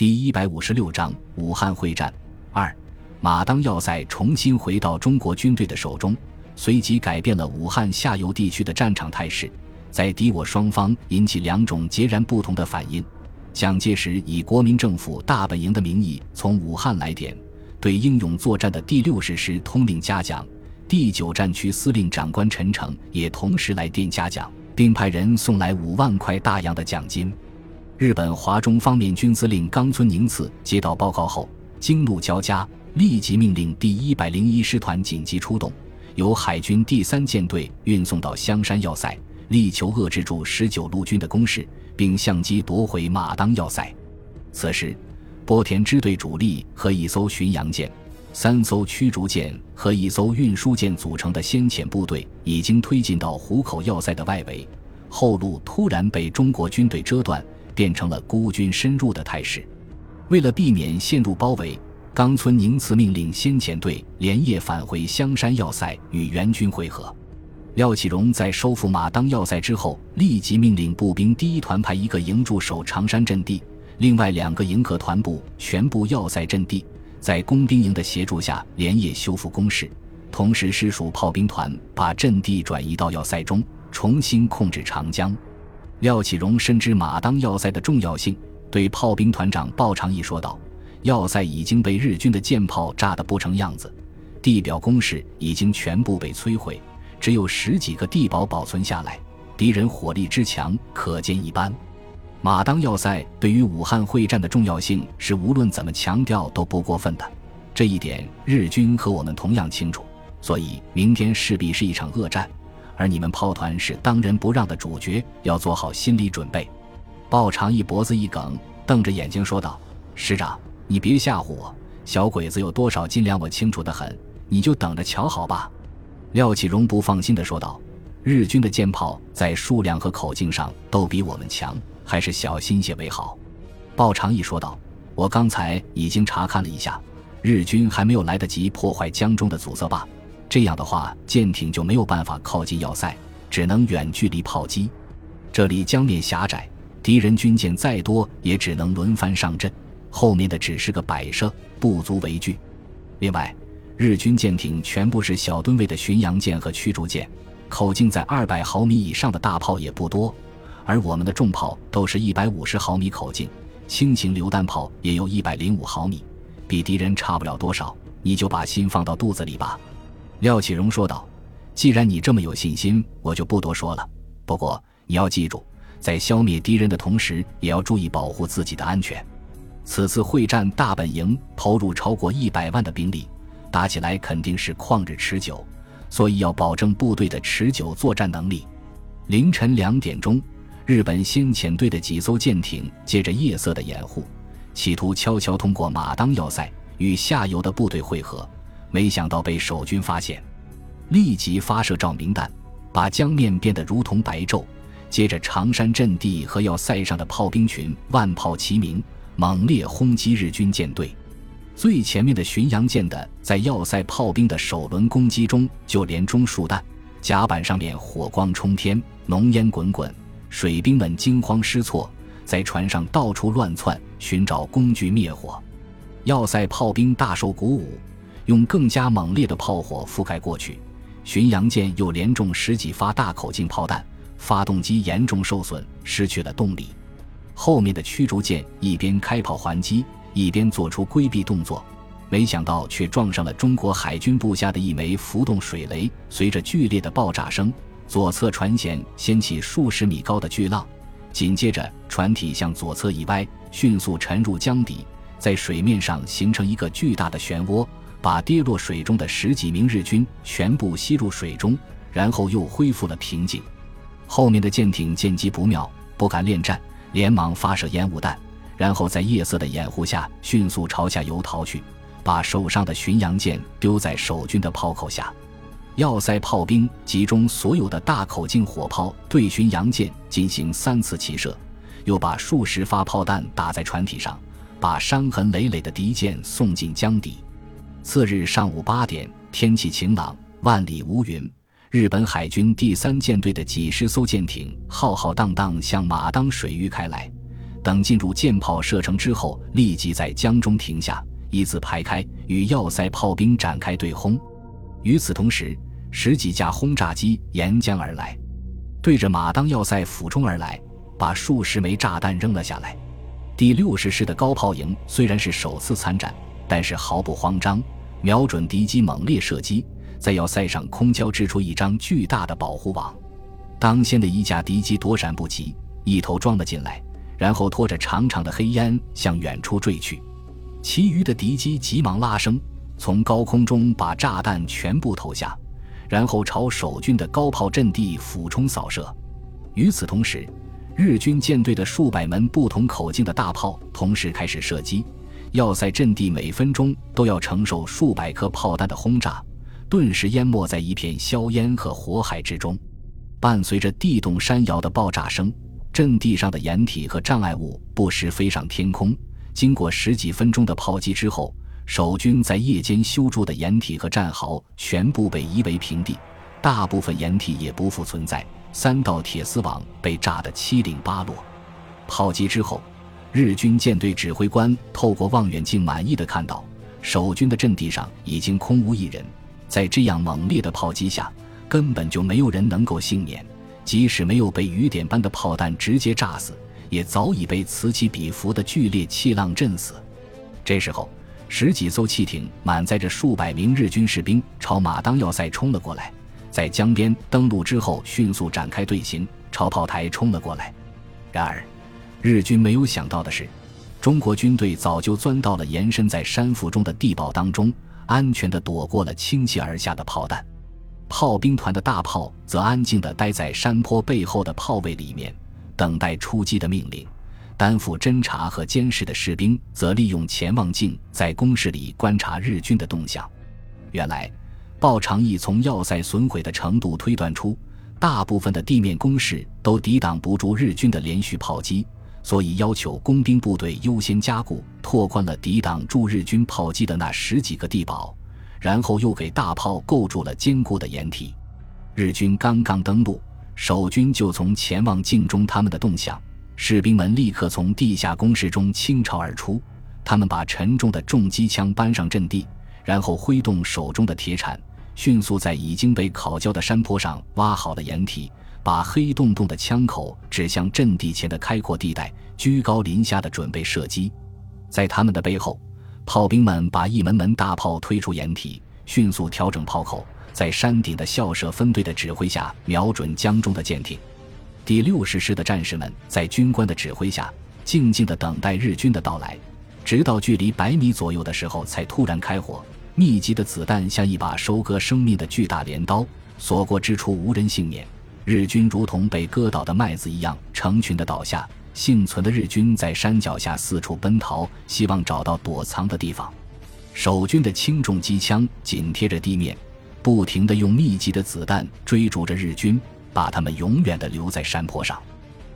第一百五十六章武汉会战二，马当要塞重新回到中国军队的手中，随即改变了武汉下游地区的战场态势，在敌我双方引起两种截然不同的反应。蒋介石以国民政府大本营的名义从武汉来电，对英勇作战的第六十师通令嘉奖，第九战区司令长官陈诚也同时来电嘉奖，并派人送来五万块大洋的奖金。日本华中方面军司令冈村宁次接到报告后，惊怒交加，立即命令第一百零一师团紧急出动，由海军第三舰队运送到香山要塞，力求遏制住十九路军的攻势。并相机夺回马当要塞。此时，波田支队主力和一艘巡洋舰、三艘驱逐舰和一艘运输舰组成的先遣部队已经推进到湖口要塞的外围，后路突然被中国军队遮断，变成了孤军深入的态势。为了避免陷入包围，冈村宁次命令先遣队连夜返回香山要塞与援军会合。廖启荣在收复马当要塞之后，立即命令步兵第一团派一个营驻守长山阵地，另外两个营和团部全部要塞阵地，在工兵营的协助下连夜修复工事。同时，师属炮兵团把阵地转移到要塞中，重新控制长江。廖启荣深知马当要塞的重要性，对炮兵团长鲍长义说道：“要塞已经被日军的舰炮炸得不成样子，地表工事已经全部被摧毁。”只有十几个地堡保存下来，敌人火力之强可见一斑。马当要塞对于武汉会战的重要性是无论怎么强调都不过分的，这一点日军和我们同样清楚。所以明天势必是一场恶战，而你们炮团是当仁不让的主角，要做好心理准备。鲍长义脖子一梗，瞪着眼睛说道：“师长，你别吓唬我，小鬼子有多少斤两，我清楚的很，你就等着瞧好吧。”廖启荣不放心的说道：“日军的舰炮在数量和口径上都比我们强，还是小心些为好。”鲍长义说道：“我刚才已经查看了一下，日军还没有来得及破坏江中的阻塞坝，这样的话，舰艇就没有办法靠近要塞，只能远距离炮击。这里江面狭窄，敌人军舰再多也只能轮番上阵，后面的只是个摆设，不足为惧。另外。”日军舰艇全部是小吨位的巡洋舰和驱逐舰，口径在二百毫米以上的大炮也不多，而我们的重炮都是一百五十毫米口径，轻型榴弹炮也有一百零五毫米，比敌人差不了多少。你就把心放到肚子里吧。”廖启荣说道。“既然你这么有信心，我就不多说了。不过你要记住，在消灭敌人的同时，也要注意保护自己的安全。此次会战大本营投入超过一百万的兵力。”打起来肯定是旷日持久，所以要保证部队的持久作战能力。凌晨两点钟，日本先遣队的几艘舰艇借着夜色的掩护，企图悄悄通过马当要塞与下游的部队会合，没想到被守军发现，立即发射照明弹，把江面变得如同白昼。接着，长山阵地和要塞上的炮兵群万炮齐鸣，猛烈轰击日军舰队。最前面的巡洋舰的在要塞炮兵的首轮攻击中就连中数弹，甲板上面火光冲天，浓烟滚滚，水兵们惊慌失措，在船上到处乱窜，寻找工具灭火。要塞炮兵大受鼓舞，用更加猛烈的炮火覆盖过去。巡洋舰又连中十几发大口径炮弹，发动机严重受损，失去了动力。后面的驱逐舰一边开炮还击。一边做出规避动作，没想到却撞上了中国海军部下的一枚浮动水雷。随着剧烈的爆炸声，左侧船舷掀起数十米高的巨浪，紧接着船体向左侧一歪，迅速沉入江底，在水面上形成一个巨大的漩涡，把跌落水中的十几名日军全部吸入水中，然后又恢复了平静。后面的舰艇见机不妙，不敢恋战，连忙发射烟雾弹。然后在夜色的掩护下，迅速朝下游逃去，把手上的巡洋舰丢在守军的炮口下。要塞炮兵集中所有的大口径火炮对巡洋舰进行三次齐射，又把数十发炮弹打在船体上，把伤痕累累的敌舰送进江底。次日上午八点，天气晴朗，万里无云。日本海军第三舰队的几十艘舰艇浩浩荡荡向马当水域开来。等进入舰炮射程之后，立即在江中停下，依次排开，与要塞炮兵展开对轰。与此同时，十几架轰炸机沿江而来，对着马当要塞俯冲而来，把数十枚炸弹扔了下来。第六十师的高炮营虽然是首次参战，但是毫不慌张，瞄准敌机猛烈射击，在要塞上空交织出一张巨大的保护网。当先的一架敌机躲闪不及，一头撞了进来，然后拖着长长的黑烟向远处坠去。其余的敌机急忙拉升，从高空中把炸弹全部投下，然后朝守军的高炮阵地俯冲扫射。与此同时，日军舰队的数百门不同口径的大炮同时开始射击，要塞阵地每分钟都要承受数百颗炮弹的轰炸，顿时淹没在一片硝烟和火海之中。伴随着地动山摇的爆炸声，阵地上的掩体和障碍物不时飞上天空。经过十几分钟的炮击之后，守军在夜间修筑的掩体和战壕全部被夷为平地，大部分掩体也不复存在。三道铁丝网被炸得七零八落。炮击之后，日军舰队指挥官透过望远镜满意的看到，守军的阵地上已经空无一人。在这样猛烈的炮击下，根本就没有人能够幸免，即使没有被雨点般的炮弹直接炸死，也早已被此起彼伏的剧烈气浪震死。这时候，十几艘汽艇满载着数百名日军士兵朝马当要塞冲了过来，在江边登陆之后，迅速展开队形，朝炮台冲了过来。然而，日军没有想到的是，中国军队早就钻到了延伸在山腹中的地堡当中，安全地躲过了倾泻而下的炮弹。炮兵团的大炮则安静地待在山坡背后的炮位里面，等待出击的命令。担负侦察和监视的士兵则利用潜望镜在工事里观察日军的动向。原来，鲍长义从要塞损毁的程度推断出，大部分的地面工事都抵挡不住日军的连续炮击，所以要求工兵部队优先加固，拓宽了抵挡住日军炮击的那十几个地堡。然后又给大炮构筑了坚固的掩体。日军刚刚登陆，守军就从潜望镜中他们的动向。士兵们立刻从地下工事中倾巢而出，他们把沉重的重机枪搬上阵地，然后挥动手中的铁铲，迅速在已经被烤焦的山坡上挖好了掩体，把黑洞洞的枪口指向阵地前的开阔地带，居高临下的准备射击。在他们的背后。炮兵们把一门门大炮推出掩体，迅速调整炮口，在山顶的校舍分队的指挥下，瞄准江中的舰艇。第六十师的战士们在军官的指挥下，静静地等待日军的到来，直到距离百米左右的时候，才突然开火。密集的子弹像一把收割生命的巨大镰刀，所过之处无人幸免。日军如同被割倒的麦子一样，成群的倒下。幸存的日军在山脚下四处奔逃，希望找到躲藏的地方。守军的轻重机枪紧贴着地面，不停地用密集的子弹追逐着日军，把他们永远地留在山坡上。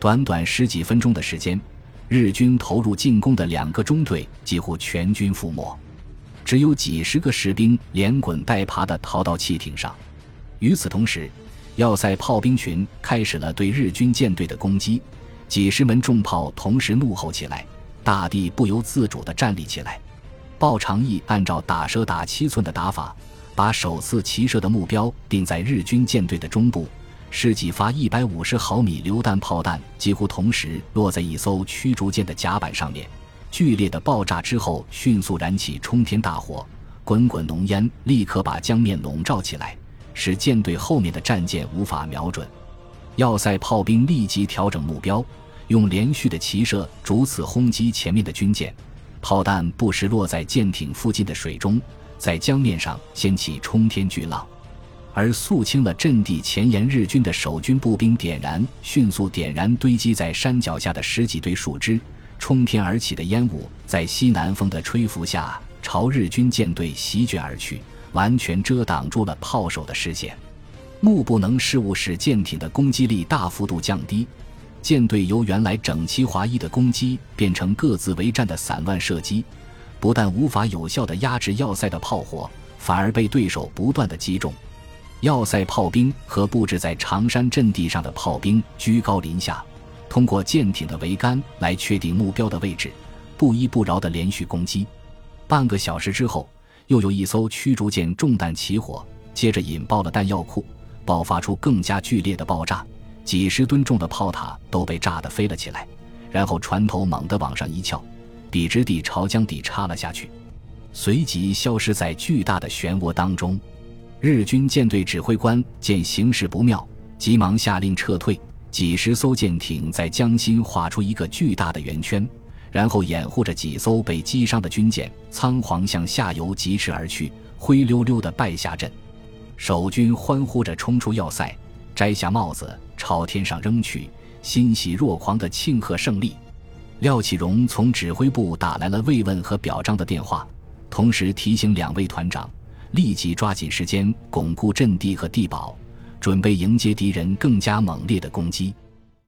短短十几分钟的时间，日军投入进攻的两个中队几乎全军覆没，只有几十个士兵连滚带爬地逃到汽艇上。与此同时，要塞炮兵群开始了对日军舰队的攻击。几十门重炮同时怒吼起来，大地不由自主地站立起来。鲍长义按照打蛇打七寸的打法，把首次齐射的目标定在日军舰队的中部。十几发一百五十毫米榴弹炮弹几乎同时落在一艘驱逐舰的甲板上面，剧烈的爆炸之后，迅速燃起冲天大火，滚滚浓烟立刻把江面笼罩起来，使舰队后面的战舰无法瞄准。要塞炮兵立即调整目标，用连续的齐射逐次轰击前面的军舰，炮弹不时落在舰艇附近的水中，在江面上掀起冲天巨浪。而肃清了阵地前沿日军的守军步兵点燃，迅速点燃堆积在山脚下的十几堆树枝，冲天而起的烟雾在西南风的吹拂下朝日军舰队席卷而去，完全遮挡住了炮手的视线。目不能视物使舰艇的攻击力大幅度降低，舰队由原来整齐划一的攻击变成各自为战的散乱射击，不但无法有效地压制要塞的炮火，反而被对手不断地击中。要塞炮兵和布置在长山阵地上的炮兵居高临下，通过舰艇的桅杆来确定目标的位置，不依不饶的连续攻击。半个小时之后，又有一艘驱逐舰中弹起火，接着引爆了弹药库，爆发出更加剧烈的爆炸，几十吨重的炮塔都被炸得飞了起来。然后船头猛地往上一翘，笔直地朝江底插了下去，随即消失在巨大的漩涡当中。日军舰队指挥官见形势不妙，急忙下令撤退。几十艘舰艇在江心画出一个巨大的圆圈，然后掩护着几艘被击伤的军舰，仓皇向下游疾驰而去，灰溜溜地败下阵。守军欢呼着冲出要塞，摘下帽子朝天上扔去，欣喜若狂地庆贺胜利。廖启荣从指挥部打来了慰问和表彰的电话，同时提醒两位团长立即抓紧时间巩固阵地和地堡。准备迎接敌人更加猛烈的攻击。